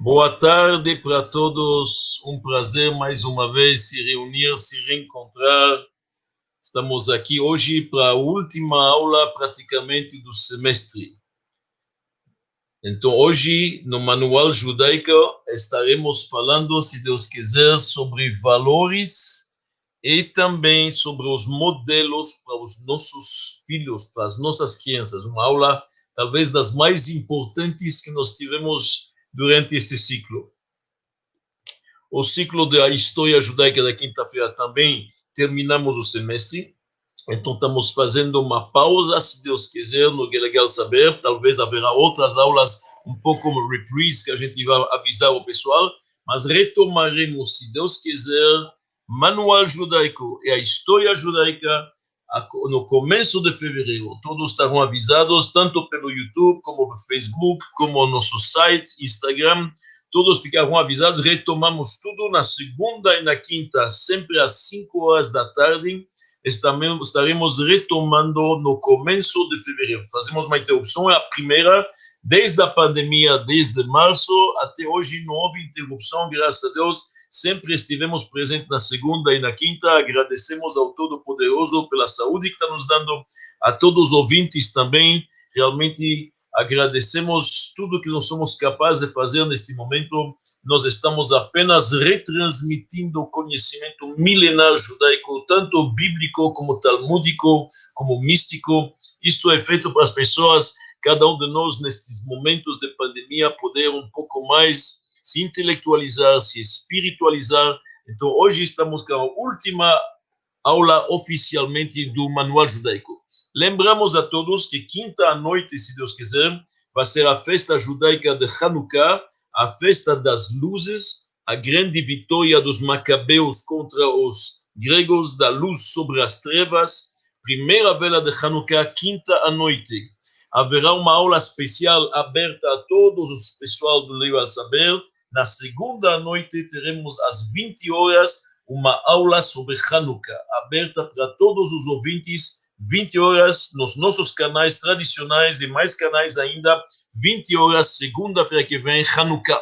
Boa tarde para todos. Um prazer mais uma vez se reunir, se reencontrar. Estamos aqui hoje para a última aula praticamente do semestre. Então, hoje, no Manual Judaico, estaremos falando, se Deus quiser, sobre valores e também sobre os modelos para os nossos filhos, para as nossas crianças. Uma aula, talvez, das mais importantes que nós tivemos durante este ciclo. O ciclo da história judaica da quinta-feira também terminamos o semestre, então estamos fazendo uma pausa, se Deus quiser, no Legal Saber, talvez haverá outras aulas, um pouco como reprise, que a gente vai avisar o pessoal, mas retomaremos, se Deus quiser, manual judaico e a história judaica no começo de fevereiro. Todos estarão avisados, tanto pelo YouTube, como pelo Facebook, como no nosso site, Instagram. Todos ficarão avisados. Retomamos tudo na segunda e na quinta, sempre às 5 horas da tarde. Estaremos retomando no começo de fevereiro. Fazemos uma interrupção, é a primeira, desde a pandemia, desde março até hoje, não houve interrupção, graças a Deus sempre estivemos presentes na segunda e na quinta. Agradecemos ao Todo-Poderoso pela saúde que está nos dando, a todos os ouvintes também. Realmente agradecemos tudo que nós somos capazes de fazer neste momento. Nós estamos apenas retransmitindo o conhecimento milenar judaico, tanto bíblico como talmúdico, como místico. Isto é feito para as pessoas, cada um de nós, nestes momentos de pandemia, poder um pouco mais se intelectualizar, se espiritualizar. Então, hoje estamos com a última aula oficialmente do Manual Judaico. Lembramos a todos que quinta à noite, se Deus quiser, vai ser a festa judaica de Hanukkah, a festa das luzes, a grande vitória dos macabeus contra os gregos, da luz sobre as trevas. Primeira vela de Hanukkah, quinta à noite. Haverá uma aula especial aberta a todos os pessoal do Leio al Saber, na segunda noite teremos às 20 horas uma aula sobre Hanukkah, aberta para todos os ouvintes, 20 horas nos nossos canais tradicionais e mais canais ainda, 20 horas, segunda-feira que vem, Hanukkah.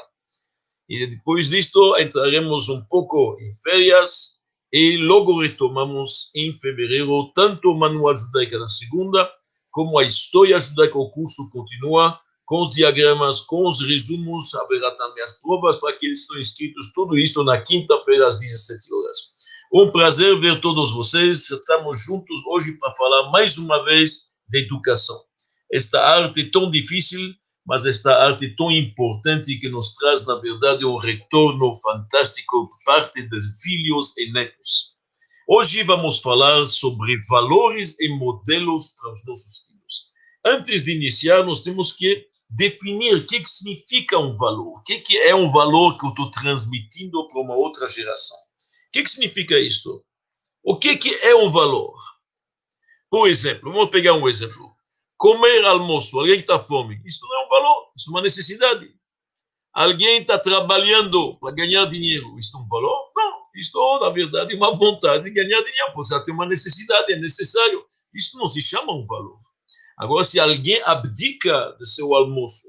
E depois disto entraremos um pouco em férias e logo retomamos em fevereiro tanto o Manual Judaica na segunda, como a História Judaica, o curso continua, com os diagramas, com os resumos, haverá também as provas para que eles estão inscritos, tudo isso na quinta-feira às 17 horas. Um prazer ver todos vocês, estamos juntos hoje para falar mais uma vez de educação. Esta arte tão difícil, mas esta arte tão importante que nos traz, na verdade, um retorno fantástico por parte dos filhos e netos. Hoje vamos falar sobre valores e modelos para os nossos filhos. Antes de iniciar, nós temos que definir o que, que significa um valor, o que, que é um valor que eu estou transmitindo para uma outra geração. O que, que significa isto? O que, que é um valor? Por exemplo, vamos pegar um exemplo. Comer almoço, alguém está fome, isso não é um valor, isso é uma necessidade. Alguém está trabalhando para ganhar dinheiro, isso é um valor? Não, isto na verdade é uma vontade de ganhar dinheiro, você tem uma necessidade, é necessário. Isso não se chama um valor. Agora, se alguém abdica do seu almoço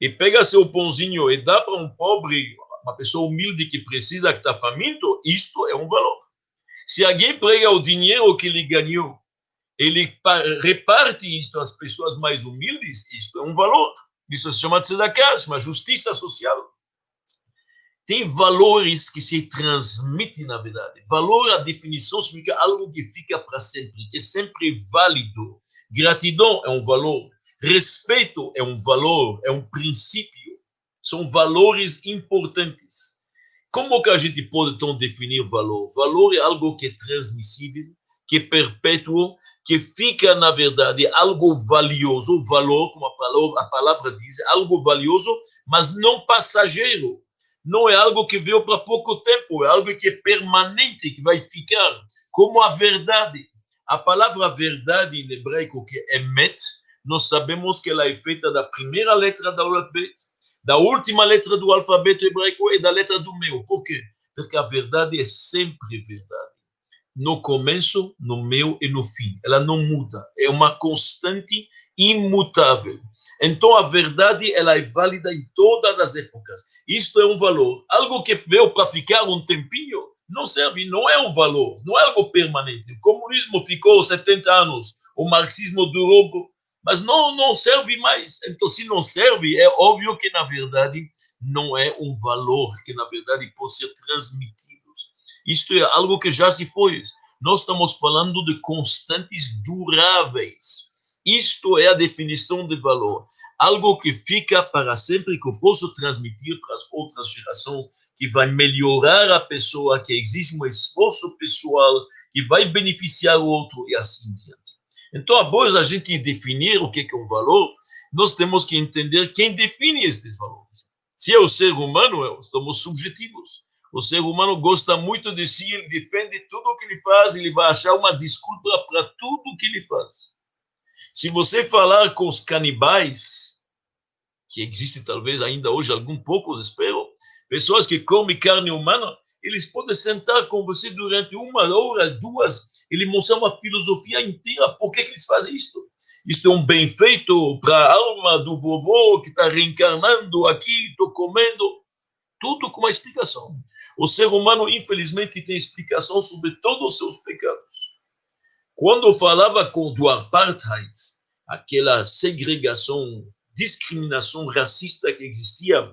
e pega seu pãozinho e dá para um pobre, uma pessoa humilde que precisa, que está faminto, isto é um valor. Se alguém pega o dinheiro que ele ganhou, ele reparte isto às pessoas mais humildes, isto é um valor. Isso se chama tzedakah, se chama justiça social. Tem valores que se transmitem na verdade. Valor, a definição significa algo que fica para sempre, que é sempre válido Gratidão é um valor, respeito é um valor, é um princípio, são valores importantes. Como que a gente pode então definir valor? Valor é algo que é transmissível, que é perpétuo, que fica, na verdade, algo valioso, valor, como a palavra, a palavra diz, algo valioso, mas não passageiro. Não é algo que veio para pouco tempo, é algo que é permanente, que vai ficar, como a verdade. A palavra verdade em hebraico, que é emet, nós sabemos que ela é feita da primeira letra do alfabeto, da última letra do alfabeto hebraico e da letra do meu. Por quê? Porque a verdade é sempre verdade. no começo, no meio e no fim. Ela não muda. É uma constante imutável. Então, a verdade ela é válida em todas as épocas. Isto é um valor. Algo que veio para ficar um tempinho não serve, não é um valor, não é algo permanente. O comunismo ficou 70 anos, o marxismo durou, mas não, não serve mais. Então, se não serve, é óbvio que, na verdade, não é um valor que, na verdade, pode ser transmitido. Isto é algo que já se foi. Nós estamos falando de constantes duráveis. Isto é a definição de valor. Algo que fica para sempre, que eu posso transmitir para as outras gerações, que vai melhorar a pessoa, que existe um esforço pessoal, que vai beneficiar o outro e assim diante. Então, após a gente definir o que é um valor, nós temos que entender quem define estes valores. Se é o ser humano, somos subjetivos. O ser humano gosta muito de si, ele defende tudo o que ele faz, ele vai achar uma desculpa para tudo o que ele faz. Se você falar com os canibais, que existe talvez ainda hoje algum poucos, espero, pessoas que comem carne humana, eles podem sentar com você durante uma hora, duas, ele mostrar uma filosofia inteira, por que, que eles fazem isto? Isto é um bem feito para a alma do vovô que está reencarnando aqui, estou comendo, tudo com uma explicação. O ser humano, infelizmente, tem explicação sobre todos os seus pecados. Quando falava com do apartheid, aquela segregação, discriminação racista que existia,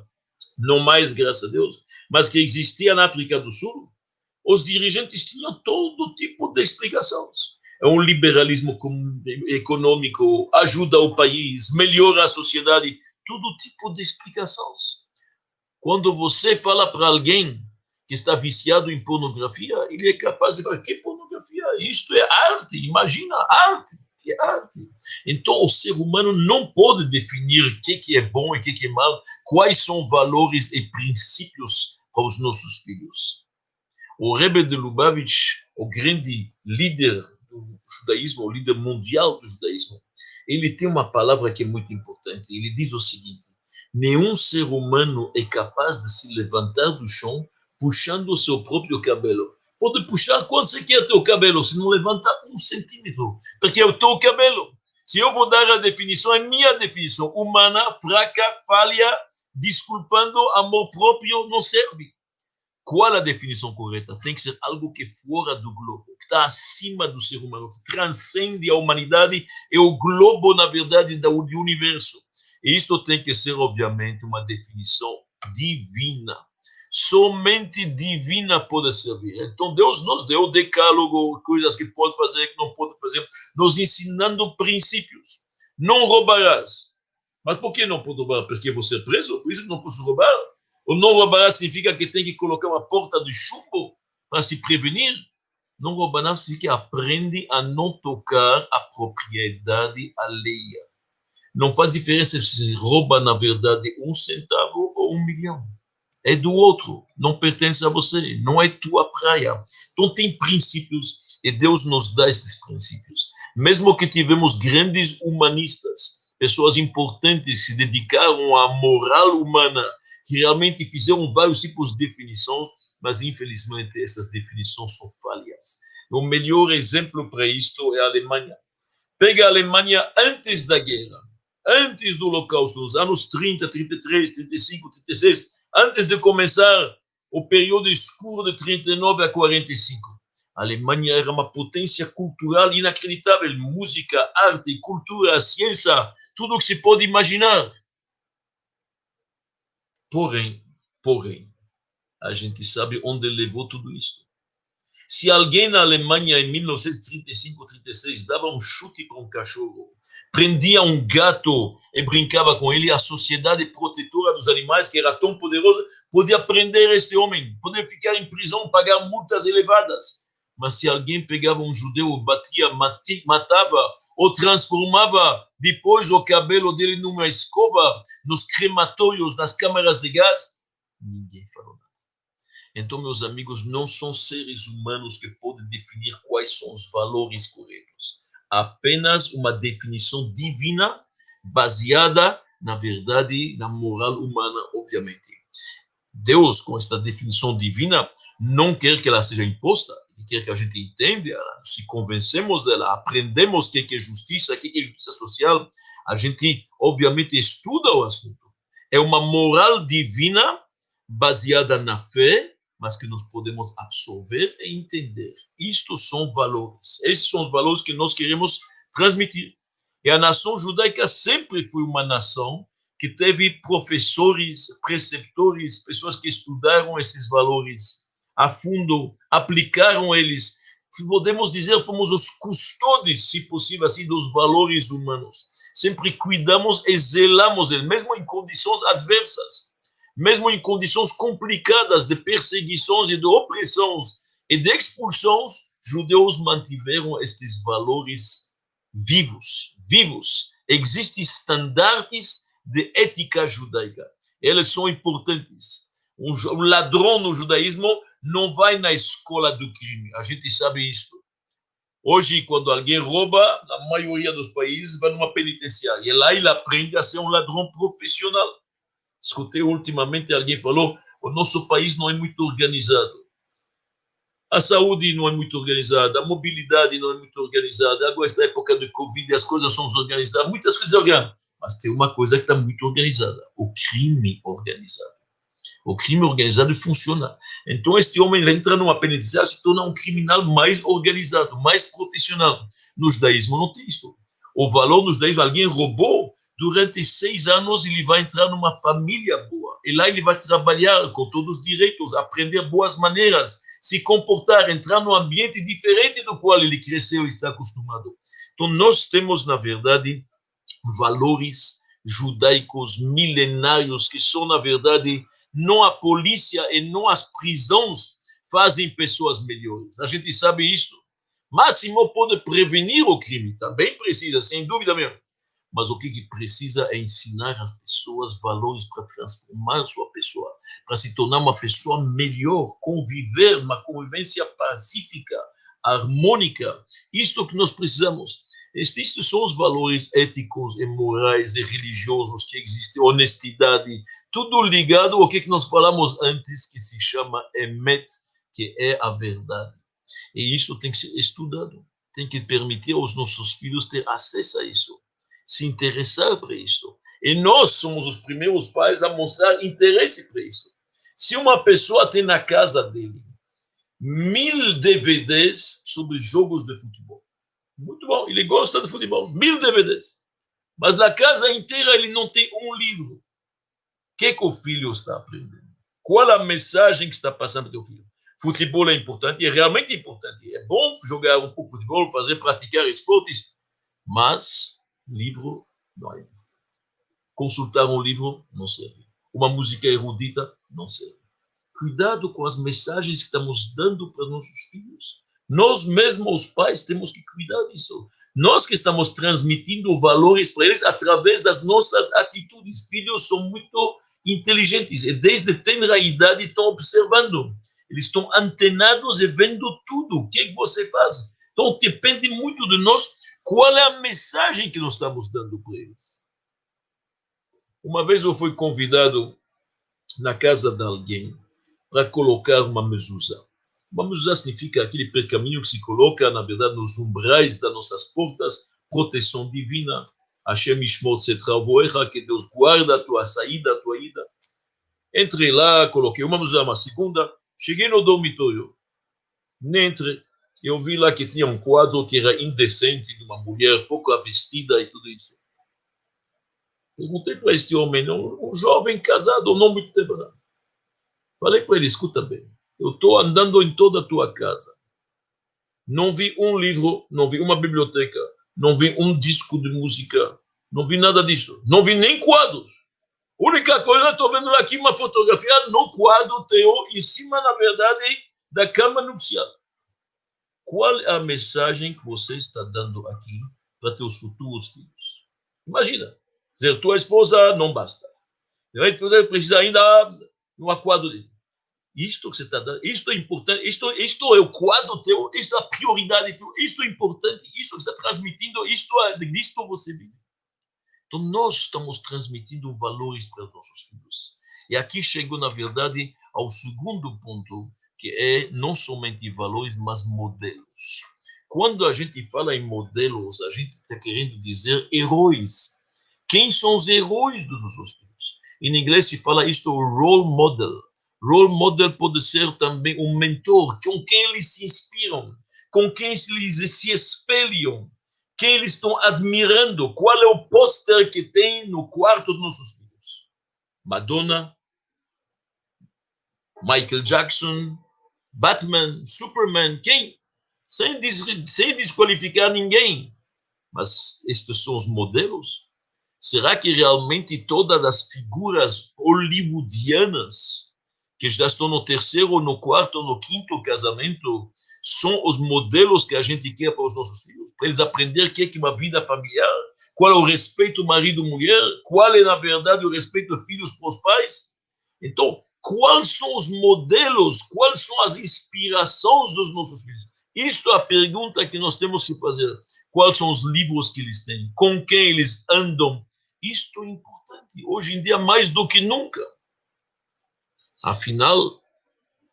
não mais, graças a Deus, mas que existia na África do Sul, os dirigentes tinham todo tipo de explicações. É um liberalismo econômico, ajuda o país, melhora a sociedade, todo tipo de explicações. Quando você fala para alguém que está viciado em pornografia, ele é capaz de falar: que pornografia? Isto é arte, imagina arte. É arte. Então, o ser humano não pode definir o que, é bom e o que, é mal, quais são valores e princípios para os nossos filhos. O Rebbe de Lubavitch, o grande líder do judaísmo, o líder mundial do judaísmo, ele tem uma palavra que é muito importante. Ele diz o seguinte: nenhum ser humano é capaz de se levantar do chão puxando o seu próprio cabelo. Pode puxar quando você quer teu cabelo, se não levanta um centímetro, porque é o teu cabelo. Se eu vou dar a definição, é minha definição, humana, fraca, falha, desculpando, amor próprio, não serve. Qual a definição correta? Tem que ser algo que é fora do globo, que está acima do ser humano, que transcende a humanidade, é o globo, na verdade, do universo. E isto tem que ser, obviamente, uma definição divina somente divina pode servir. Então Deus nos deu o decálogo, coisas que pode fazer, que não pode fazer, nos ensinando princípios. Não roubarás. Mas por que não pode roubar? Porque você é preso? Por isso não posso roubar? Ou não roubarás significa que tem que colocar uma porta de chumbo para se prevenir? Não roubarás significa que aprende a não tocar a propriedade alheia. Não faz diferença se rouba, na verdade, um centavo ou um milhão é do outro, não pertence a você, não é tua praia. Então tem princípios e Deus nos dá estes princípios. Mesmo que tivemos grandes humanistas, pessoas importantes se dedicaram à moral humana, que realmente fizeram vários tipos de definições, mas infelizmente essas definições são falhas. O melhor exemplo para isto é a Alemanha. Pega a Alemanha antes da guerra, antes do Holocausto, nos anos 30, 33, 35, 36, antes de começar o período escuro de 39 a 45. A Alemanha era uma potência cultural inacreditável, música, arte, cultura, ciência, tudo o que se pode imaginar. Porém, porém, a gente sabe onde levou tudo isso. Se alguém na Alemanha em 1935, 36 dava um chute para um cachorro, prendia um gato e brincava com ele, a sociedade protetora dos animais, que era tão poderosa, podia prender este homem, podia ficar em prisão, pagar multas elevadas. Mas se alguém pegava um judeu, batia, matava ou transformava depois o cabelo dele numa escova, nos crematórios, nas câmaras de gás, ninguém falou nada. Então, meus amigos, não são seres humanos que podem definir quais são os valores corretos apenas uma definição divina baseada na verdade, na moral humana, obviamente. Deus, com esta definição divina, não quer que ela seja imposta, Ele quer que a gente entenda se convencemos dela, aprendemos o que é justiça, o que é justiça social. A gente, obviamente, estuda o assunto. É uma moral divina baseada na fé, mas que nós podemos absorver e entender. Isto são valores. Esses são os valores que nós queremos transmitir. E a nação judaica sempre foi uma nação que teve professores, preceptores, pessoas que estudaram esses valores a fundo, aplicaram eles. Podemos dizer, fomos os custôdios, se possível assim, dos valores humanos. Sempre cuidamos e zelamos eles, mesmo em condições adversas, mesmo em condições complicadas de perseguições e de opressões e de expulsões, judeus mantiveram estes valores vivos, vivos. Existem estandartes de ética judaica. Eles são importantes. Um ladrão no judaísmo não vai na escola do crime. A gente sabe isso. Hoje, quando alguém rouba, na maioria dos países, vai numa penitenciária. E lá ele aprende a ser um ladrão profissional. Escutei ultimamente alguém falou: o nosso país não é muito organizado. A saúde não é muito organizada, a mobilidade não é muito organizada. Agora, esta época de Covid, as coisas são desorganizadas, muitas coisas organizadas. Mas tem uma coisa que está muito organizada: o crime organizado. O crime organizado funciona. Então, este homem entra numa penitenciária se torna um criminal mais organizado, mais profissional. No judaísmo não tem isso. O valor no judaísmo, alguém roubou, durante seis anos ele vai entrar numa família boa. E lá ele vai trabalhar com todos os direitos, aprender boas maneiras, se comportar, entrar num ambiente diferente do qual ele cresceu e está acostumado. Então, nós temos, na verdade, valores judaicos milenários que são, na verdade, não a polícia e não as prisões fazem pessoas melhores. A gente sabe isso. Máximo pode prevenir o crime, também precisa, sem dúvida mesmo. Mas o que, que precisa é ensinar as pessoas valores para transformar sua pessoa, para se tornar uma pessoa melhor, conviver, uma convivência pacífica, harmônica. Isto que nós precisamos. Estes são os valores éticos e morais e religiosos que existem, honestidade, tudo ligado ao que nós falamos antes, que se chama Emet, que é a verdade. E isso tem que ser estudado, tem que permitir aos nossos filhos ter acesso a isso, se interessar por isso. E nós somos os primeiros pais a mostrar interesse por isso. Se uma pessoa tem na casa dele mil DVDs sobre jogos de futebol, muito bom, ele gosta de futebol, mil DVDs, mas na casa inteira ele não tem um livro que, que o filho está aprendendo? Qual a mensagem que está passando para o filho? Futebol é importante, é realmente importante. É bom jogar um pouco de futebol, fazer, praticar esportes, mas livro não é. Consultar um livro não serve. Uma música erudita não serve. Cuidado com as mensagens que estamos dando para nossos filhos. Nós mesmos, os pais, temos que cuidar disso. Nós que estamos transmitindo valores para eles através das nossas atitudes. Filhos são muito inteligentes e desde tenra idade estão observando. Eles estão antenados e vendo tudo. O que, é que você faz? Então depende muito de nós qual é a mensagem que nós estamos dando para eles. Uma vez eu fui convidado na casa de alguém para colocar uma mezuzá. Uma mezuzá significa aquele percaminho que se coloca, na verdade, nos umbrais das nossas portas, proteção divina. Hashem Ishmot Setravoecha, que Deus guarda a tua saída, a tua ida. Entrei lá, coloquei uma música, uma segunda, cheguei no dormitório. Entre, eu vi lá que tinha um quadro que era indecente, de uma mulher pouco vestida e tudo isso. Perguntei para este homem, um, um jovem casado, não muito tempo. Falei para ele, escuta bem, eu estou andando em toda a tua casa. Não vi um livro, não vi uma biblioteca, não vi um disco de música, não vi nada disso. Não vi nem quadros. A única coisa, estou vendo aqui uma fotografia no quadro teu, em cima, na verdade, da cama nupcial. Qual é a mensagem que você está dando aqui para teus futuros filhos? Imagina, dizer, tua esposa não basta. Você precisa ainda no quadro dele. Isto que você está dando, isto é importante, isto, isto é o quadro teu, isto é a prioridade teu, isto é importante, isto que você está transmitindo, isto é, disto você vive. Então, nós estamos transmitindo valores para nossos filhos. E aqui chego, na verdade, ao segundo ponto que é não somente valores, mas modelos. Quando a gente fala em modelos, a gente está querendo dizer heróis. Quem são os heróis dos nossos filhos? Em inglês se fala isto role model. Role model pode ser também um mentor, com quem eles se inspiram, com quem eles se espelham, quem eles estão admirando, qual é o pôster que tem no quarto dos nossos filhos. Madonna, Michael Jackson, Batman, Superman, quem? Sem, des sem desqualificar ninguém. Mas estes são os modelos? Será que realmente todas as figuras hollywoodianas que já estão no terceiro, no quarto, no quinto casamento, são os modelos que a gente quer para os nossos filhos? Para eles aprenderem o que é uma vida familiar? Qual é o respeito marido-mulher? Qual é, na verdade, o respeito filhos para os pais? Então, quais são os modelos, quais são as inspirações dos nossos filhos. Isto é a pergunta que nós temos que fazer. Quais são os livros que eles têm? Com quem eles andam? Isto é importante. Hoje em dia, mais do que nunca. Afinal,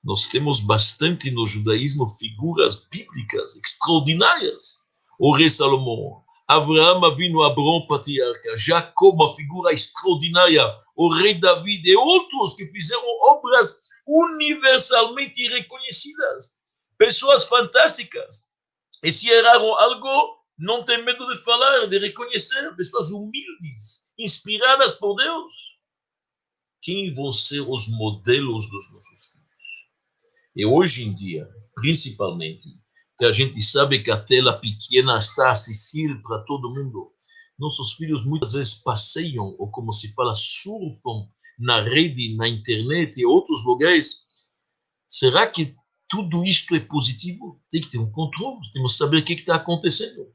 nós temos bastante no judaísmo figuras bíblicas extraordinárias. O rei Salomão, Abraão Avinu, Abraão patriarca, Jacob, uma figura extraordinária, o rei David e outros que fizeram obras universalmente reconhecidas. Pessoas fantásticas. E se erraram algo, não tem medo de falar, de reconhecer. Pessoas humildes, inspiradas por Deus. Quem vão ser os modelos dos nossos filhos? E hoje em dia, principalmente, que a gente sabe que a tela pequena está acessível para todo mundo. Nossos filhos muitas vezes passeiam, ou como se fala, surfam na rede, na internet e outros lugares. Será que tudo isto é positivo? Tem que ter um controle, temos que saber o que está acontecendo.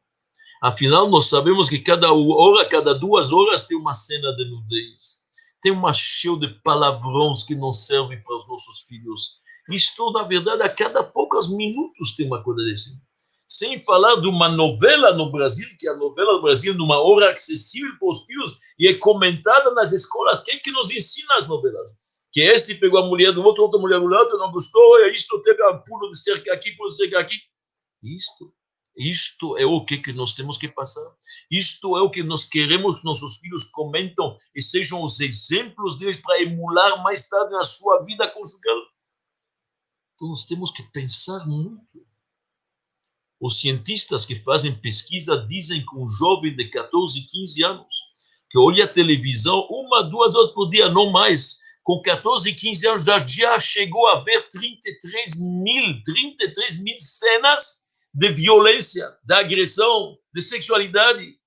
Afinal, nós sabemos que cada hora, cada duas horas, tem uma cena de nudez. Tem uma cheio de palavrões que não servem para os nossos filhos isto, na verdade, a cada poucos minutos tem uma coisa desse. Sem falar de uma novela no Brasil, que a novela no Brasil, numa hora acessível para os filhos, e é comentada nas escolas. Quem que nos ensina as novelas? Que este pegou a mulher do outro, outra mulher do outro, não gostou, e isto teve um pulo de cerca aqui, pulo de cerca aqui. Isto isto é o que, que nós temos que passar. Isto é o que nós queremos que nossos filhos comentam e sejam os exemplos deles para emular mais tarde na sua vida conjugal. Então, nós temos que pensar muito. Os cientistas que fazem pesquisa dizem que um jovem de 14, 15 anos, que olha a televisão uma, duas horas por dia, não mais, com 14, 15 anos já chegou a ver 33 mil, 33 mil cenas de violência, de agressão, de sexualidade.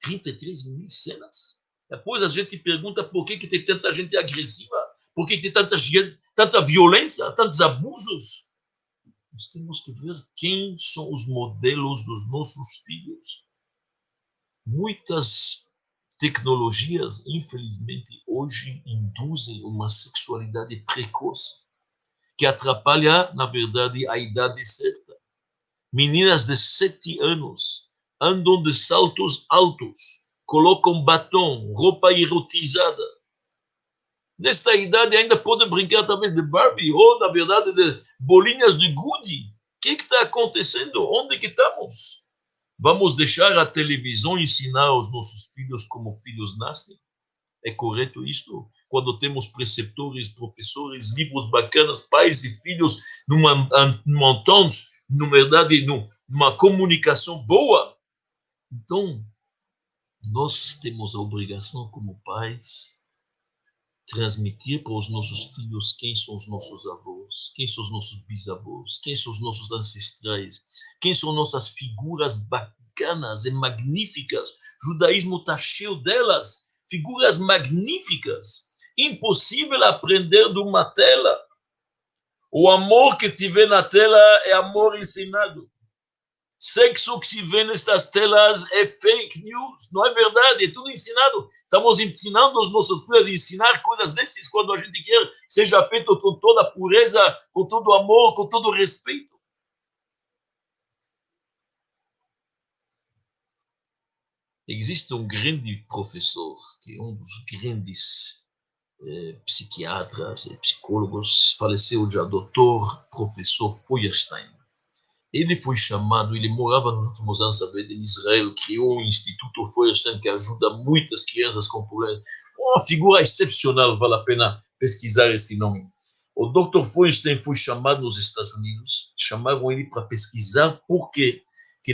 33 mil cenas. Depois a gente pergunta por que, que tem tanta gente agressiva, por que tem tanta gente tanta violência, tantos abusos. Nós temos que ver quem são os modelos dos nossos filhos. Muitas tecnologias, infelizmente, hoje induzem uma sexualidade precoce, que atrapalha, na verdade, a idade certa. Meninas de sete anos andam de saltos altos, colocam batom, roupa erotizada, nesta idade ainda podem brincar talvez de Barbie ou, na verdade, de bolinhas de Goody. O que está acontecendo? Onde que estamos? Vamos deixar a televisão ensinar aos nossos filhos como filhos nascem? É correto isto? Quando temos preceptores, professores, livros bacanas, pais e filhos, numa, numa na verdade, numa comunicação boa. Então, nós temos a obrigação como pais transmitir para os nossos filhos quem são os nossos avós, quem são os nossos bisavós, quem são os nossos ancestrais, quem são nossas figuras bacanas e magníficas. O judaísmo está cheio delas, figuras magníficas. Impossível aprender de uma tela. O amor que tiver na tela é amor ensinado. Sexo que se vê nestas telas é fake news, não é verdade, é tudo ensinado. Estamos ensinando os nossos filhos a ensinar coisas desses quando a gente quer que seja feito com toda a pureza, com todo amor, com todo respeito. Existe um grande professor, que é um dos grandes é, psiquiatras, é, psicólogos, faleceu já doutor, professor Feuerstein. Ele foi chamado, ele morava nos últimos anos sabe, em Israel, criou o Instituto Feuerstein, que ajuda muitas crianças com problemas. Uma figura excepcional, vale a pena pesquisar esse nome. O Dr. Feuerstein foi chamado nos Estados Unidos, chamaram ele para pesquisar por que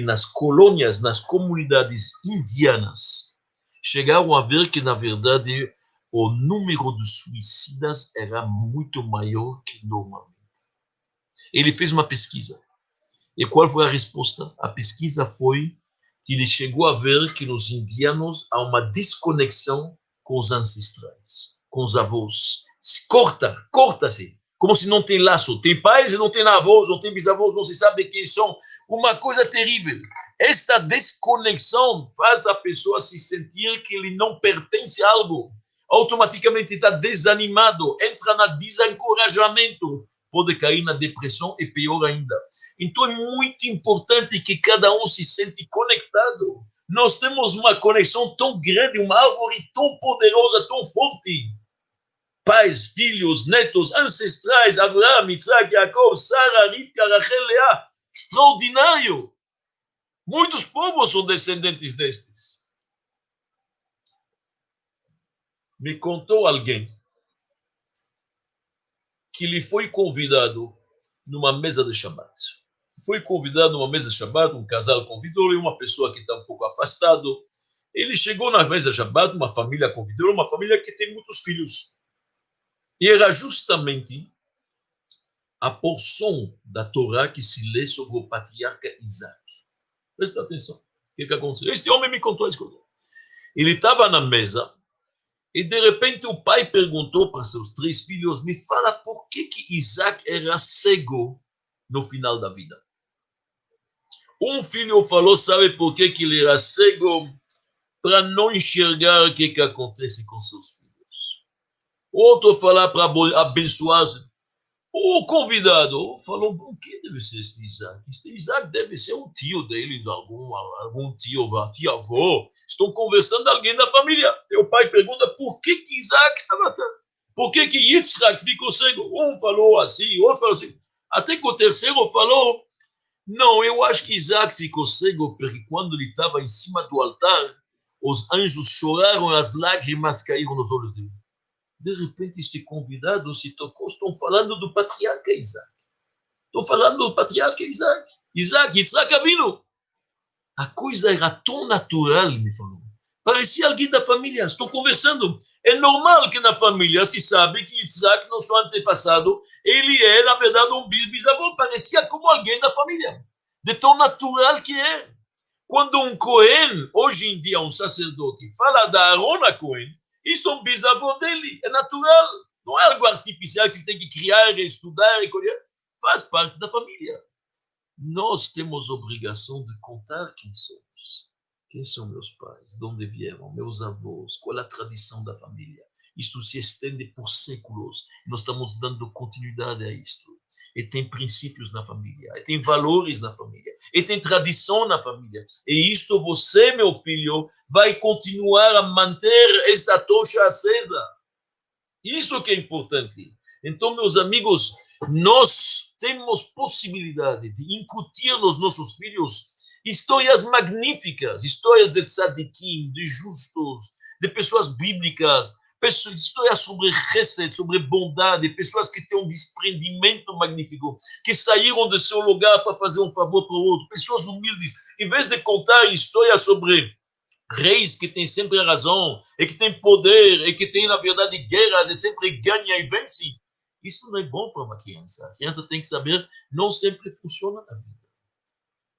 nas colônias, nas comunidades indianas, chegaram a ver que, na verdade, o número de suicidas era muito maior que normalmente. Ele fez uma pesquisa. E qual foi a resposta? A pesquisa foi que ele chegou a ver que nos indianos há uma desconexão com os ancestrais, com os avós. Se corta, corta-se. Como se não tem laço. Tem pais e não tem avós, não tem bisavós, não se sabe quem são uma coisa terrível. Esta desconexão faz a pessoa se sentir que ele não pertence a algo. Automaticamente está desanimado, entra na desencorajamento, pode cair na depressão e pior ainda. Então é muito importante que cada um se sente conectado. Nós temos uma conexão tão grande, uma árvore tão poderosa, tão forte. Pais, filhos, netos, ancestrais, Abraham, Isaac, Jacob, Sara, Rivka, Rachel, Leah, extraordinário. Muitos povos são descendentes destes. Me contou alguém que lhe foi convidado numa mesa de Shabbat. Foi convidado numa mesa de Shabbat, um casal convidou e uma pessoa que está um pouco afastado. Ele chegou na mesa de Shabbat, uma família convidou, uma família que tem muitos filhos. E era justamente a porção da Torá que se lê sobre o patriarca Isaac. Presta atenção. O que, que aconteceu? Este homem me contou a história. Ele estava na mesa e de repente o pai perguntou para seus três filhos: Me fala por que, que Isaac era cego no final da vida. Um filho falou: Sabe por que, que ele era cego? Para não enxergar o que, que acontece com seus filhos. Outro falar para abençoar o convidado falou: o que deve ser este Isaac? Este Isaac deve ser um tio deles, algum, algum tio, tia-avô. Estão conversando alguém da família. O pai pergunta: por que, que Isaac está matando? Por que, que Yitzhak ficou cego? Um falou assim, outro falou assim. Até que o terceiro falou: não, eu acho que Isaac ficou cego porque quando ele estava em cima do altar, os anjos choraram, as lágrimas caíram nos olhos dele de repente este convidado se tocou, estão falando do patriarca Isaac. Estão falando do patriarca Isaac. Isaac, Isaac Avino. A coisa era tão natural, me falou. Parecia alguém da família. Estão conversando. É normal que na família se sabe que Isaac, nosso antepassado, ele é, na verdade, um bisavô. Parecia como alguém da família. De tão natural que é. Quando um Cohen, hoje em dia um sacerdote, fala da Arona Cohen, isto é um bisavô dele, é natural. Não é algo artificial que ele tem que criar, estudar e colher. Faz parte da família. Nós temos obrigação de contar quem somos. Quem são meus pais? De onde vieram? Meus avós? Qual é a tradição da família? Isto se estende por séculos. Nós estamos dando continuidade a isto. E tem princípios na família, e tem valores na família, e tem tradição na família. E isto você, meu filho, vai continuar a manter esta tocha acesa. Isto que é importante. Então, meus amigos, nós temos possibilidade de incutir nos nossos filhos histórias magníficas, histórias de tzadikim, de justos, de pessoas bíblicas, histórias sobre reset, sobre bondade, pessoas que têm um desprendimento magnífico, que saíram do seu lugar para fazer um favor para o outro, pessoas humildes, em vez de contar histórias sobre reis que têm sempre razão, e que têm poder, e que têm, na verdade, guerras, e sempre ganham e vencem. Isso não é bom para uma criança. A criança tem que saber, não sempre funciona na vida.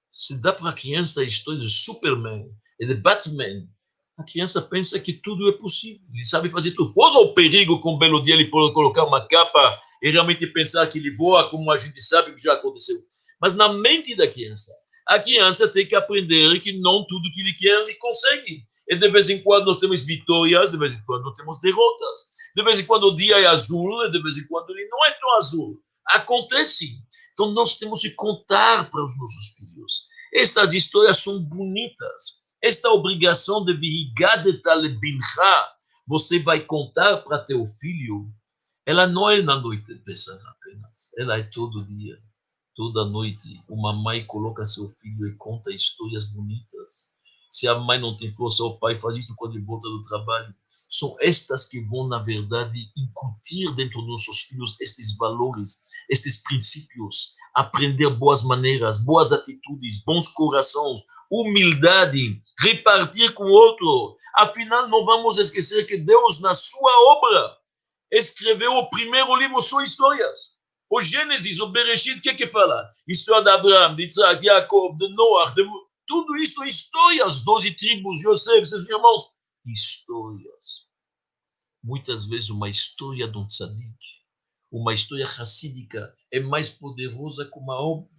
Se dá para a criança a história de Superman e de Batman, a criança pensa que tudo é possível. Ele sabe fazer tudo. Fora o perigo com um belo dia ele pode colocar uma capa e realmente pensar que ele voa, como a gente sabe que já aconteceu. Mas na mente da criança, a criança tem que aprender que não tudo que ele quer ele consegue. E de vez em quando nós temos vitórias, de vez em quando temos derrotas. De vez em quando o dia é azul, de vez em quando ele não é tão azul. Acontece. Então nós temos que contar para os nossos filhos. Estas histórias são bonitas esta obrigação de Vihigadet bincha, você vai contar para teu filho, ela não é na noite de Pesach apenas, ela é todo dia, toda noite. Uma mãe coloca seu filho e conta histórias bonitas. Se a mãe não tem força, o pai faz isso quando ele volta do trabalho. São estas que vão, na verdade, incutir dentro dos nossos filhos estes valores, estes princípios, aprender boas maneiras, boas atitudes, bons corações, humildade, repartir com o outro. Afinal, não vamos esquecer que Deus, na sua obra, escreveu o primeiro livro, são histórias. O Gênesis, o Bereshit, o que que fala? História de Abraão, de Isaac, de Jacob, de Noah, de... tudo isto é histórias, doze tribos, José, seus irmãos. Histórias. Muitas vezes uma história de um tzadik, uma história racídica, é mais poderosa que uma obra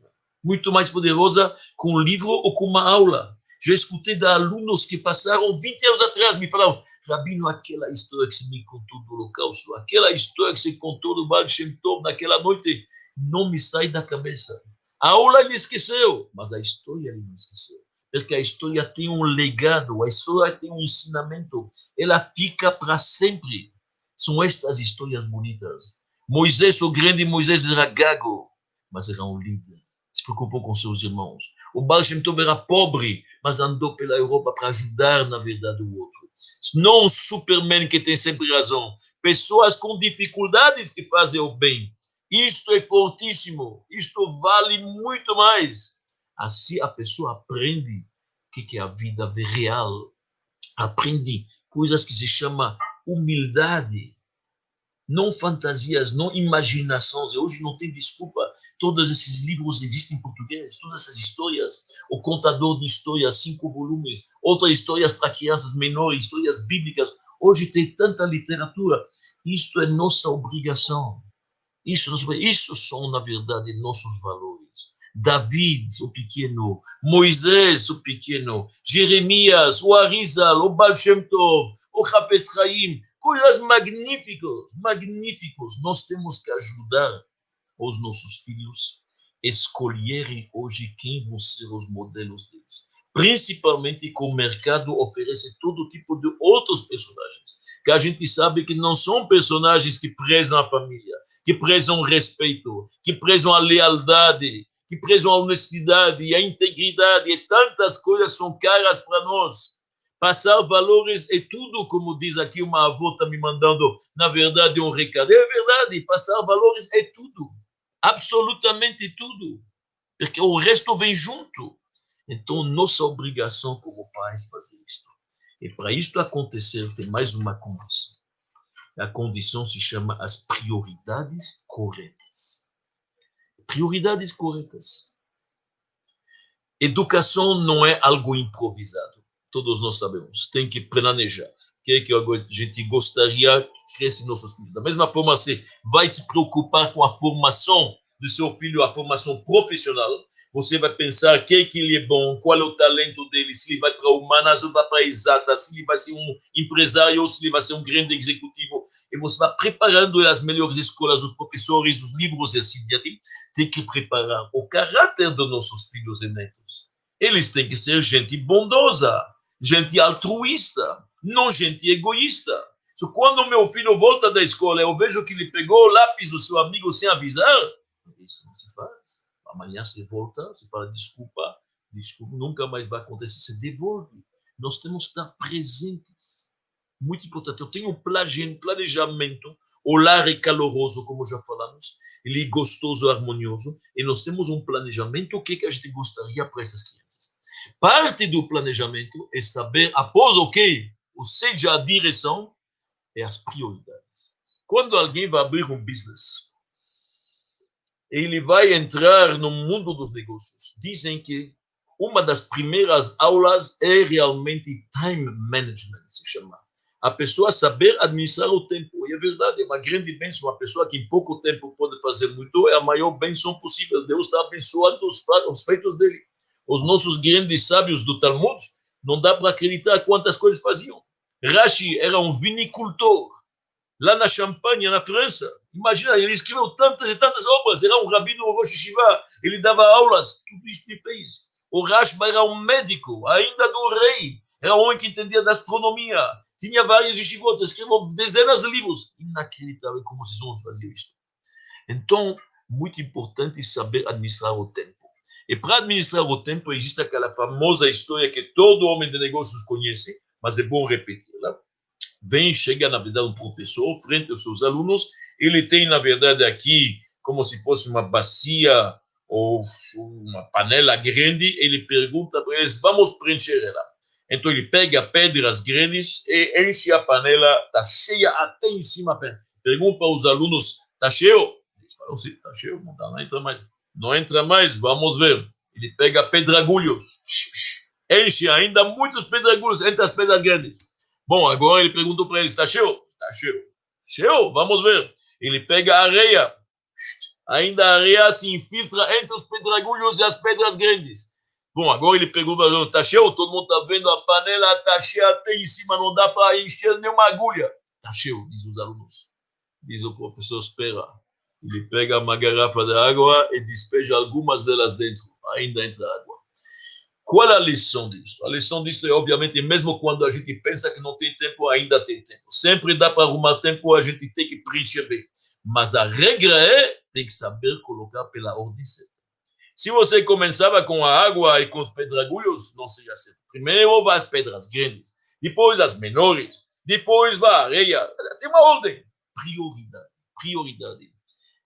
muito mais poderosa com um livro ou com uma aula. Já escutei de alunos que passaram 20 anos atrás, me falaram, Rabino, aquela história que você me contou do holocausto, aquela história que você contou do Baal Shem Tov naquela noite, não me sai da cabeça. Aula ele esqueceu, mas a história não esqueceu. Porque a história tem um legado, a história tem um ensinamento, ela fica para sempre. São estas histórias bonitas. Moisés, o grande Moisés, era gago, mas era um líder se preocupou com seus irmãos. O Baal era pobre, mas andou pela Europa para ajudar, na verdade, o outro. Não um Superman que tem sempre razão. Pessoas com dificuldades que fazem o bem. Isto é fortíssimo. Isto vale muito mais. Assim a pessoa aprende o que é a vida real. Aprende coisas que se chama humildade. Não fantasias, não imaginações. Hoje não tem desculpa Todos esses livros existem em português, todas essas histórias. O Contador de Histórias, cinco volumes. Outras histórias para crianças menores, histórias bíblicas. Hoje tem tanta literatura. Isto é nossa obrigação. Isso, isso são, na verdade, nossos valores. David, o pequeno, Moisés, o pequeno, Jeremias, o Arizal, o Baal Shem Tov, o Hafez Chaim, coisas magníficas, magníficos. Nós temos que ajudar os nossos filhos escolherem hoje quem vão ser os modelos deles. Principalmente que o mercado oferece todo tipo de outros personagens, que a gente sabe que não são personagens que prezam a família, que prezam o respeito, que prezam a lealdade, que prezam a honestidade e a integridade, e tantas coisas são caras para nós. Passar valores é tudo, como diz aqui uma avó está me mandando, na verdade, um recado. É verdade, passar valores é tudo absolutamente tudo, porque o resto vem junto. Então, nossa obrigação como pais é fazer isto. E para isto acontecer, tem mais uma condição. A condição se chama as prioridades corretas. Prioridades corretas. Educação não é algo improvisado. Todos nós sabemos. Tem que planejar. O que, é que a gente gostaria cresce nossos filhos. Da mesma forma, você vai se preocupar com a formação do seu filho, a formação profissional. Você vai pensar que, que ele é bom, qual é o talento dele, se ele vai para humanas ou vai para exata, se ele vai ser um empresário ou se ele vai ser um grande executivo. E você vai preparando as melhores escolas, os professores, os livros e assim diante. Tem que preparar o caráter dos nossos filhos e netos. Eles têm que ser gente bondosa, gente altruísta, não gente egoísta. So, quando meu filho volta da escola, eu vejo que ele pegou o lápis do seu amigo sem avisar, isso não se faz. Amanhã você volta, você fala desculpa, desculpa, nunca mais vai acontecer, você devolve. Nós temos que estar presentes. Muito importante. Eu tenho um planejamento, o lar é caloroso, como já falamos, ele é gostoso, harmonioso, e nós temos um planejamento, o que, que a gente gostaria para essas crianças. Parte do planejamento é saber, após o que, ou seja, a direção, é as prioridades. Quando alguém vai abrir um business, ele vai entrar no mundo dos negócios. Dizem que uma das primeiras aulas é realmente time management, se chama. A pessoa saber administrar o tempo. E é verdade, é uma grande bênção. Uma pessoa que em pouco tempo pode fazer muito é a maior bênção possível. Deus está abençoando os, os feitos dele. Os nossos grandes sábios do Talmud, não dá para acreditar quantas coisas faziam. Rashi era um vinicultor lá na Champagne, na França. Imagina, ele escreveu tantas e tantas obras. Era um rabino Rosh Shiva, ele dava aulas, tudo isso ele fez. O Rashba era um médico, ainda do rei. Era um homem que entendia da astronomia. Tinha várias yeshivot, escreveu dezenas de livros. Inacreditável como esses homens faziam isso. Então, muito importante saber administrar o tempo. E para administrar o tempo, existe aquela famosa história que todo homem de negócios conhece, mas é bom repeti-la. Vem, chega, na verdade, um professor frente aos seus alunos, ele tem, na verdade, aqui, como se fosse uma bacia ou uma panela grande, ele pergunta para eles, vamos preencher ela. Então ele pega pedras grandes e enche a panela, está cheia até em cima. Pergunta para os alunos, está cheio? Eles falam, sim, está cheio, não, não entra mais. Não entra mais, vamos ver. Ele pega pedragulhos, enche ainda muitos pedragulhos entre as pedras grandes. Bom, agora ele perguntou para eles, está cheio? Está cheio. Cheio, vamos ver. Ele pega areia, ainda a areia se infiltra entre os pedragulhos e as pedras grandes. Bom, agora ele pergunta, está cheio? Todo mundo está vendo a panela, está cheia até em cima, não dá para encher nenhuma agulha. Está cheio, diz os alunos. Diz o professor, espera. Ele pega uma garrafa de água e despeja algumas delas dentro. Ainda entra água. Qual a lição disso? A lição disso é, obviamente, mesmo quando a gente pensa que não tem tempo, ainda tem tempo. Sempre dá para arrumar tempo, a gente tem que preencher bem. Mas a regra é, tem que saber colocar pela ordem certa. Se você começava com a água e com os pedragulhos, não seja certo. Primeiro vai as pedras grandes, depois as menores, depois vai a areia. Tem uma ordem. Prioridade. Prioridade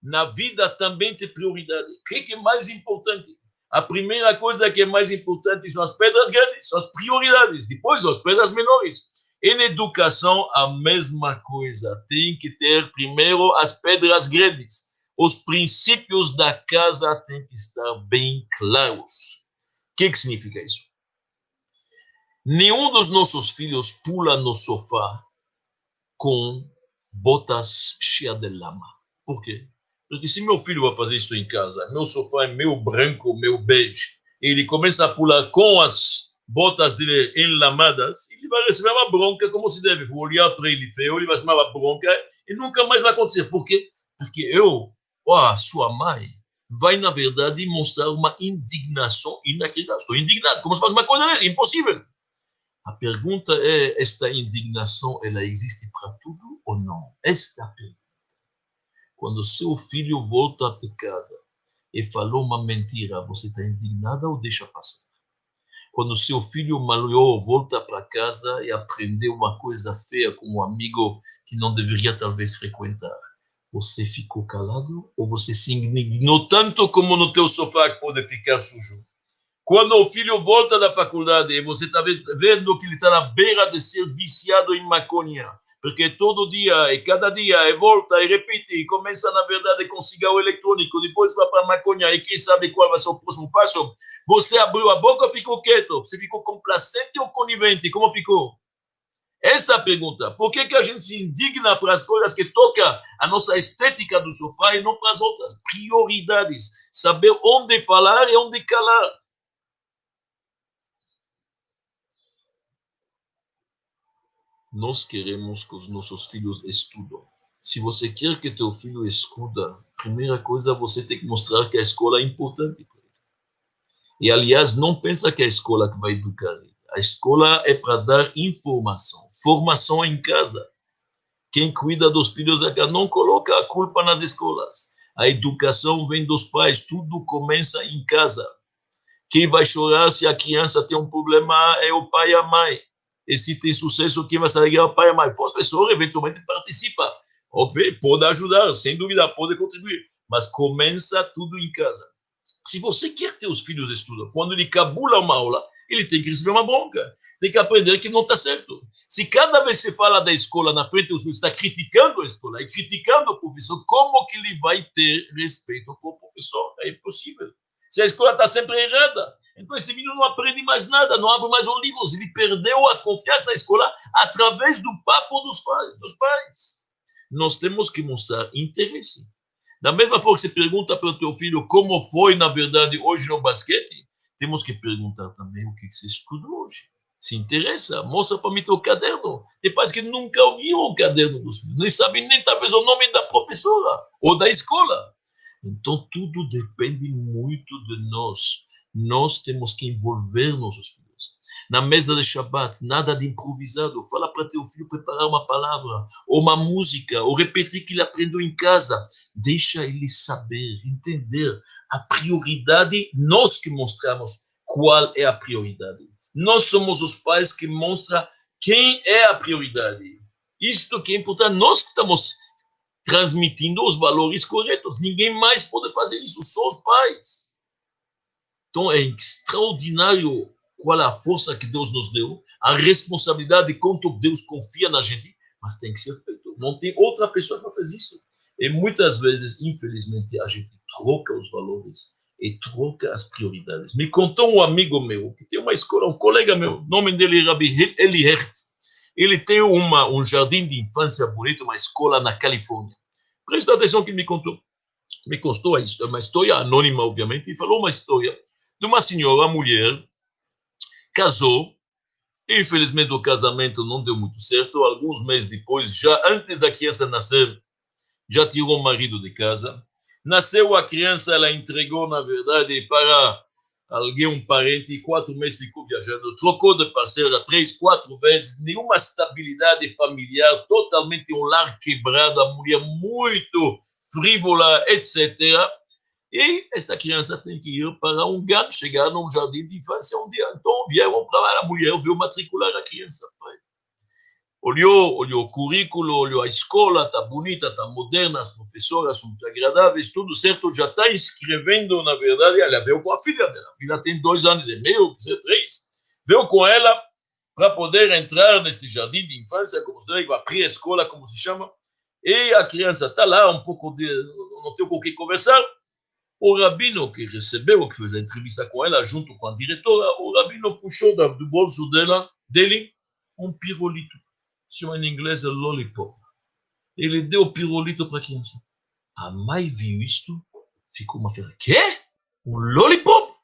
na vida também tem prioridade. O que é mais importante? A primeira coisa que é mais importante são as pedras grandes, são as prioridades. Depois, as pedras menores. Em educação, a mesma coisa. Tem que ter primeiro as pedras grandes. Os princípios da casa têm que estar bem claros. O que, que significa isso? Nenhum dos nossos filhos pula no sofá com botas cheias de lama. Por quê? Porque se meu filho vai fazer isso em casa, meu sofá é meu branco, meu bege, ele começa a pular com as botas dele enlamadas, ele vai receber uma bronca como se deve. Vou olhar para ele feio, ele vai receber uma bronca e nunca mais vai acontecer. Por quê? Porque eu, a sua mãe, vai, na verdade, mostrar uma indignação inacreditável. Estou indignado. Como se faz uma coisa dessa? Impossível. A pergunta é, esta indignação, ela existe para tudo ou não? Esta pergunta. Quando seu filho volta a casa e falou uma mentira, você está indignada ou deixa passar? Quando seu filho malhou volta para casa e aprendeu uma coisa feia com um amigo que não deveria talvez frequentar, você ficou calado ou você se indignou tanto como no teu sofá que pode ficar sujo? Quando o filho volta da faculdade e você está vendo que ele está na beira de ser viciado em maconha, porque todo dia e cada dia e volta e repite e começa na verdade com cigarro eletrônico, depois vai para maconha e quem sabe qual vai ser o próximo passo. Você abriu a boca ou ficou quieto? Você ficou complacente ou conivente? Como ficou? Essa é pergunta. Por que, que a gente se indigna para as coisas que tocam a nossa estética do sofá e não para as outras? Prioridades. Saber onde falar e onde calar. nós queremos que os nossos filhos estudem. Se você quer que teu filho estuda, primeira coisa você tem que mostrar que a escola é importante para ele. E aliás, não pensa que é a escola que vai educar ele. A escola é para dar informação, formação em casa. Quem cuida dos filhos é não coloca a culpa nas escolas. A educação vem dos pais, tudo começa em casa. Quem vai chorar se a criança tem um problema é o pai e a mãe e se tem sucesso, quem vai se alegrar é o pai e a mãe. O professor, eventualmente, participa. Pode ajudar, sem dúvida, pode contribuir. Mas começa tudo em casa. Se você quer ter os filhos estudam, quando ele cabula uma aula, ele tem que receber uma bronca. Tem que aprender que não está certo. Se cada vez que você fala da escola na frente, você está criticando a escola e criticando o professor, como que ele vai ter respeito com o professor? É impossível. Se a escola está sempre errada, então esse menino não aprende mais nada, não abre mais um livro. Ele perdeu a confiança na escola através do papo dos pais. Dos pais. Nós temos que mostrar interesse. Da mesma forma que você pergunta para o teu filho como foi, na verdade, hoje no basquete, temos que perguntar também o que você estudou hoje. Se interessa, mostra para mim teu caderno. Tem pais que nunca ouviram o caderno dos filhos, nem sabem nem talvez o nome da professora ou da escola. Então tudo depende muito de nós nós temos que envolver nossos filhos. na mesa de Shabbat, nada de improvisado. Fala para teu filho preparar uma palavra, ou uma música, ou repetir que ele aprendeu em casa. Deixa ele saber, entender a prioridade, nós que mostramos qual é a prioridade. Nós somos os pais que mostram quem é a prioridade. Isto que é importante, nós que estamos transmitindo os valores corretos. Ninguém mais pode fazer isso, só os pais. Então é extraordinário qual a força que Deus nos deu, a responsabilidade de quanto Deus confia na gente, mas tem que ser feito. Não tem outra pessoa que faz isso. E muitas vezes, infelizmente, a gente troca os valores e troca as prioridades. Me contou um amigo meu que tem uma escola, um colega meu, o nome dele é Rabi Eliert. Ele tem uma, um jardim de infância bonito, uma escola na Califórnia. Presta atenção que me contou. Me contou a história, uma história anônima, obviamente, e falou uma história de uma senhora, uma mulher, casou, infelizmente o casamento não deu muito certo, alguns meses depois, já antes da criança nascer, já tirou o marido de casa, nasceu a criança, ela entregou, na verdade, para alguém, um parente, e quatro meses ficou viajando, trocou de parceira três, quatro vezes, nenhuma estabilidade familiar, totalmente um lar quebrado, a mulher muito frívola, etc. E esta criança tem que ir para um GAN, chegar num jardim de infância um dia. Então vieram para lá, a mulher veio matricular a criança. Olhou, olhou o currículo, olhou a escola, está bonita, está moderna, as professoras são muito agradáveis, tudo certo, já está inscrevendo, na verdade, ela veio com a filha dela. A filha tem dois anos e meio, três. Veio com ela para poder entrar nesse jardim de infância, como se diz, a pré-escola, como se chama. E a criança está lá, um pouco de, não tem com o que conversar. O rabino que recebeu, que fez a entrevista com ela, junto com a diretora, o rabino puxou do bolso dela, dele um pirulito chama em inglês lollipop. Ele deu pirulito para a criança. A mãe viu isto, ficou uma feira. Quê? Um lollipop?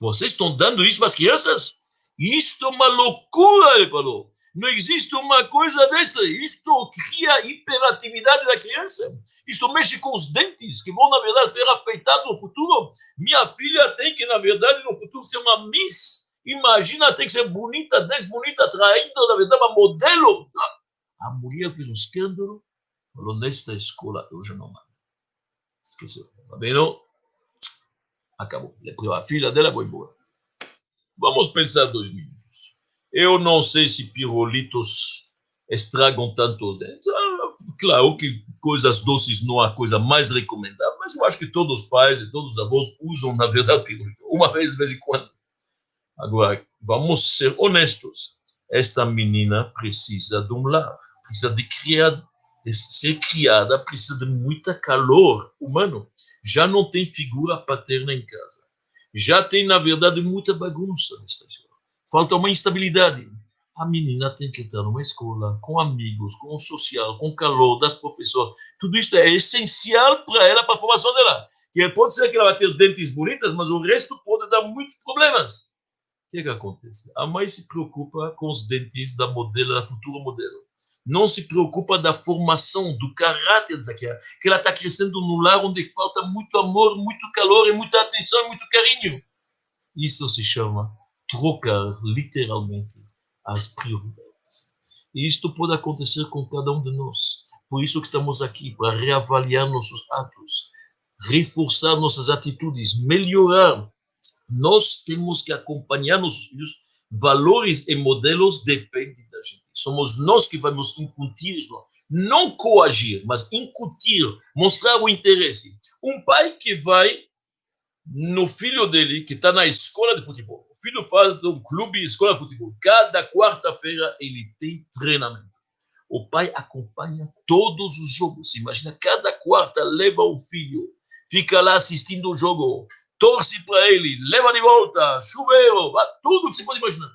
Vocês estão dando isso para as crianças? Isto é uma loucura, ele falou. Não existe uma coisa desta. Isto cria hiperatividade da criança. Isto mexe com os dentes, que vão, na verdade, ser afetados no futuro. Minha filha tem que, na verdade, no futuro ser uma miss Imagina, tem que ser bonita, desbonita, atraindo, na verdade, modelo. A mulher fez um escândalo, falou, nesta escola eu já não mando. Esqueceu. Tá vendo? Acabou. A filha dela foi embora. Vamos pensar dois minutos. Eu não sei se pirulitos estragam tanto os dentes. Ah, claro que coisas doces não é a coisa mais recomendada, mas eu acho que todos os pais e todos os avós usam, na verdade, pirulito. Uma vez, de vez em quando. Agora, vamos ser honestos. Esta menina precisa de um lar, precisa de, criar, de ser criada, precisa de muita calor humano. Já não tem figura paterna em casa. Já tem, na verdade, muita bagunça nesta escola. Falta uma instabilidade. A menina tem que estar numa escola, com amigos, com o social, com o calor das professoras. Tudo isso é essencial para ela, para a formação dela. Que pode ser que ela vai ter dentes bonitas, mas o resto pode dar muitos problemas que, que acontece? A mãe se preocupa com os dentes da modelo, da futura modelo. Não se preocupa da formação, do caráter criança, que ela está crescendo num lar onde falta muito amor, muito calor, e muita atenção, e muito carinho. Isso se chama trocar, literalmente, as prioridades. E isto pode acontecer com cada um de nós. Por isso que estamos aqui, para reavaliar nossos atos, reforçar nossas atitudes, melhorar nós temos que acompanhar nossos filhos. Valores e modelos dependem da gente. Somos nós que vamos incutir isso. Não coagir, mas incutir, mostrar o interesse. Um pai que vai no filho dele, que está na escola de futebol. O filho faz um clube, escola de futebol. Cada quarta-feira ele tem treinamento. O pai acompanha todos os jogos. Imagina, cada quarta leva o filho, fica lá assistindo o jogo torce para ele, leva de volta, chuveiro, tudo que você pode imaginar.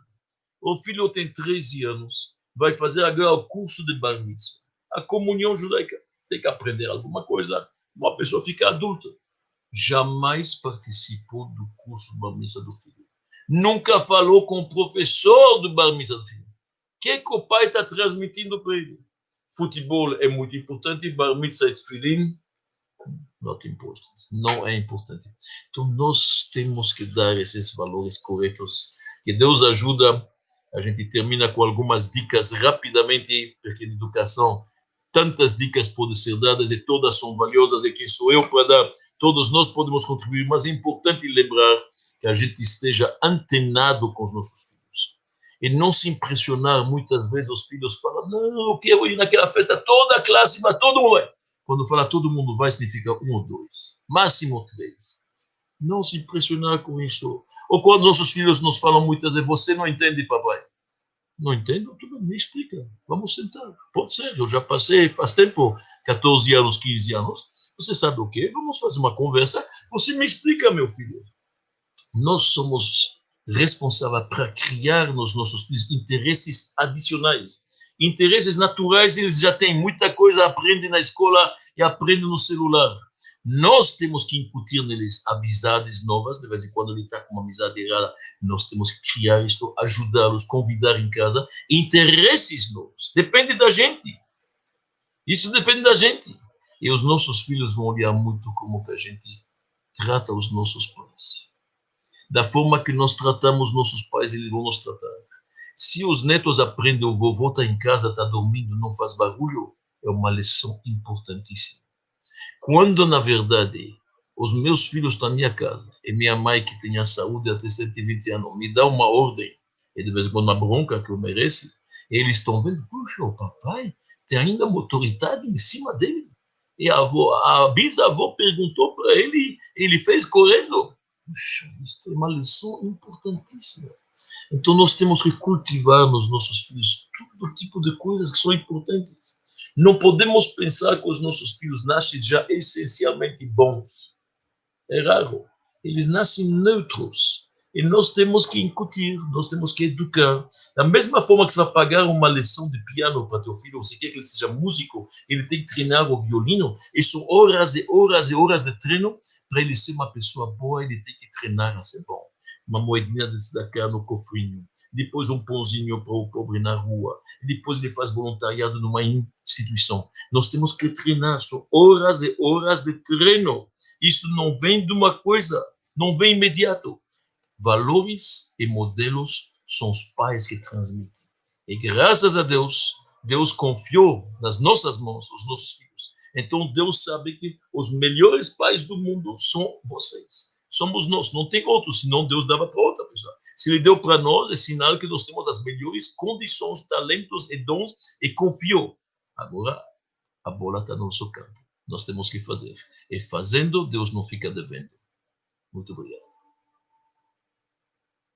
O filho tem 13 anos, vai fazer agora o curso de bar mitzvah. A comunhão judaica tem que aprender alguma coisa. Uma pessoa fica adulta. Jamais participou do curso de bar mitzvah do filho. Nunca falou com o professor do bar mitzvah do filho. O que, que o pai está transmitindo para ele? Futebol é muito importante, bar mitzvah e tefilim not important, não é importante. Então, nós temos que dar esses valores corretos Que Deus ajuda. A gente termina com algumas dicas rapidamente, porque na educação tantas dicas podem ser dadas e todas são valiosas. E quem sou eu para dar? Todos nós podemos contribuir, mas é importante lembrar que a gente esteja antenado com os nossos filhos. E não se impressionar, muitas vezes os filhos falam, não, eu quero ir naquela festa, toda a classe vai, todo mundo vai. Quando fala todo mundo vai, significa um ou dois, máximo três. Não se impressionar com isso. Ou quando nossos filhos nos falam muitas vezes, você não entende, papai. Não entendo? Tudo bem, me explica. Vamos sentar. Pode ser, eu já passei faz tempo, 14 anos, 15 anos. Você sabe o quê? Vamos fazer uma conversa. Você me explica, meu filho. Nós somos responsáveis para criar nos nossos filhos interesses adicionais. Interesses naturais, eles já têm muita coisa, aprendem na escola e aprendem no celular. Nós temos que incutir neles amizades novas, de vez em quando ele está com uma amizade errada, nós temos que criar isto, ajudá-los, convidar em casa, interesses novos. Depende da gente. Isso depende da gente. E os nossos filhos vão olhar muito como que a gente trata os nossos pais. Da forma que nós tratamos nossos pais, eles vão nos tratar. Se os netos aprendem, o vovô está em casa, está dormindo, não faz barulho, é uma lição importantíssima. Quando, na verdade, os meus filhos estão na minha casa e minha mãe, que tinha saúde até 120 anos, me dá uma ordem, e de vez em quando uma bronca que eu mereço, eles estão vendo, puxa, o papai tem ainda uma autoridade em cima dele. E a, avó, a bisavó perguntou para ele, ele fez correndo. Puxa, isso é uma lição importantíssima. Então nós temos que cultivar nos nossos filhos todo tipo de coisas que são importantes. Não podemos pensar que os nossos filhos nascem já essencialmente bons. É raro. Eles nascem neutros. E nós temos que incutir, nós temos que educar. Da mesma forma que você vai pagar uma lição de piano para teu filho, você quer que ele seja músico, ele tem que treinar o violino, e são horas e horas e horas de treino para ele ser uma pessoa boa, ele tem que treinar a ser bom. Uma moedinha desse daqui no cofrinho, depois um pãozinho para o pobre na rua, depois ele faz voluntariado numa instituição. Nós temos que treinar, são horas e horas de treino. Isso não vem de uma coisa, não vem imediato. Valores e modelos são os pais que transmitem. E graças a Deus, Deus confiou nas nossas mãos os nossos filhos. Então Deus sabe que os melhores pais do mundo são vocês. Somos nós, não tem outros, senão Deus dava para outra pessoa. Se Ele deu para nós, é sinal que nós temos as melhores condições, talentos e dons e confiou. Agora, a bola está no nosso campo. Nós temos que fazer. E fazendo, Deus não fica devendo. Muito obrigado.